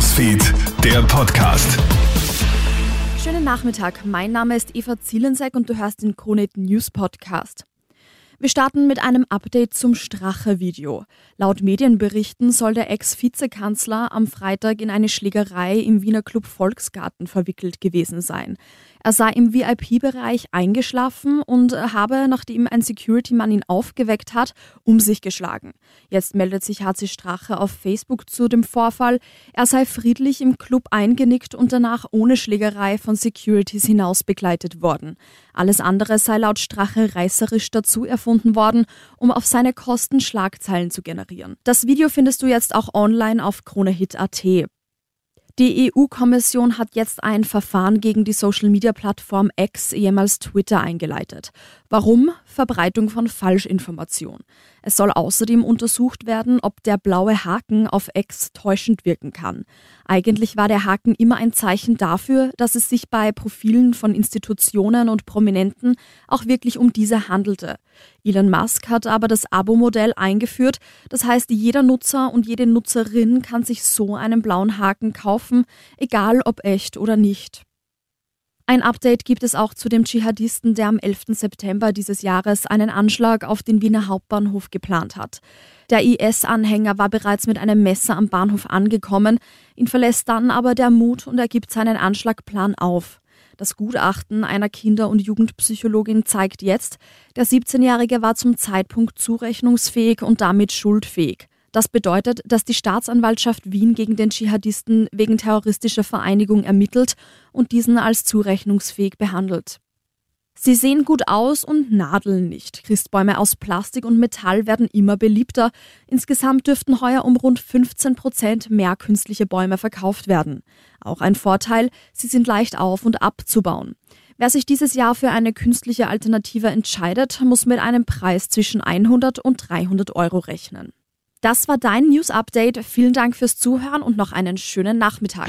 Newsfeed, der Podcast. Schönen Nachmittag. Mein Name ist Eva Zielensek und du hörst den Kronet News Podcast. Wir starten mit einem Update zum Strache-Video. Laut Medienberichten soll der Ex-Vizekanzler am Freitag in eine Schlägerei im Wiener Club Volksgarten verwickelt gewesen sein. Er sei im VIP-Bereich eingeschlafen und habe, nachdem ein Security-Mann ihn aufgeweckt hat, um sich geschlagen. Jetzt meldet sich HC Strache auf Facebook zu dem Vorfall. Er sei friedlich im Club eingenickt und danach ohne Schlägerei von Securities hinaus begleitet worden. Alles andere sei laut Strache reißerisch dazu erfunden worden, um auf seine Kosten Schlagzeilen zu generieren. Das Video findest du jetzt auch online auf KroneHit.at. Die EU-Kommission hat jetzt ein Verfahren gegen die Social-Media-Plattform X, ehemals Twitter, eingeleitet. Warum? Verbreitung von Falschinformation. Es soll außerdem untersucht werden, ob der blaue Haken auf X täuschend wirken kann. Eigentlich war der Haken immer ein Zeichen dafür, dass es sich bei Profilen von Institutionen und Prominenten auch wirklich um diese handelte. Elon Musk hat aber das Abo-Modell eingeführt. Das heißt, jeder Nutzer und jede Nutzerin kann sich so einen blauen Haken kaufen, egal ob echt oder nicht. Ein Update gibt es auch zu dem Dschihadisten, der am 11. September dieses Jahres einen Anschlag auf den Wiener Hauptbahnhof geplant hat. Der IS-Anhänger war bereits mit einem Messer am Bahnhof angekommen, ihn verlässt dann aber der Mut und er gibt seinen Anschlagplan auf. Das Gutachten einer Kinder- und Jugendpsychologin zeigt jetzt, der 17-Jährige war zum Zeitpunkt zurechnungsfähig und damit schuldfähig. Das bedeutet, dass die Staatsanwaltschaft Wien gegen den Dschihadisten wegen terroristischer Vereinigung ermittelt und diesen als zurechnungsfähig behandelt. Sie sehen gut aus und nadeln nicht. Christbäume aus Plastik und Metall werden immer beliebter. Insgesamt dürften heuer um rund 15 Prozent mehr künstliche Bäume verkauft werden. Auch ein Vorteil, sie sind leicht auf- und abzubauen. Wer sich dieses Jahr für eine künstliche Alternative entscheidet, muss mit einem Preis zwischen 100 und 300 Euro rechnen. Das war dein News Update. Vielen Dank fürs Zuhören und noch einen schönen Nachmittag.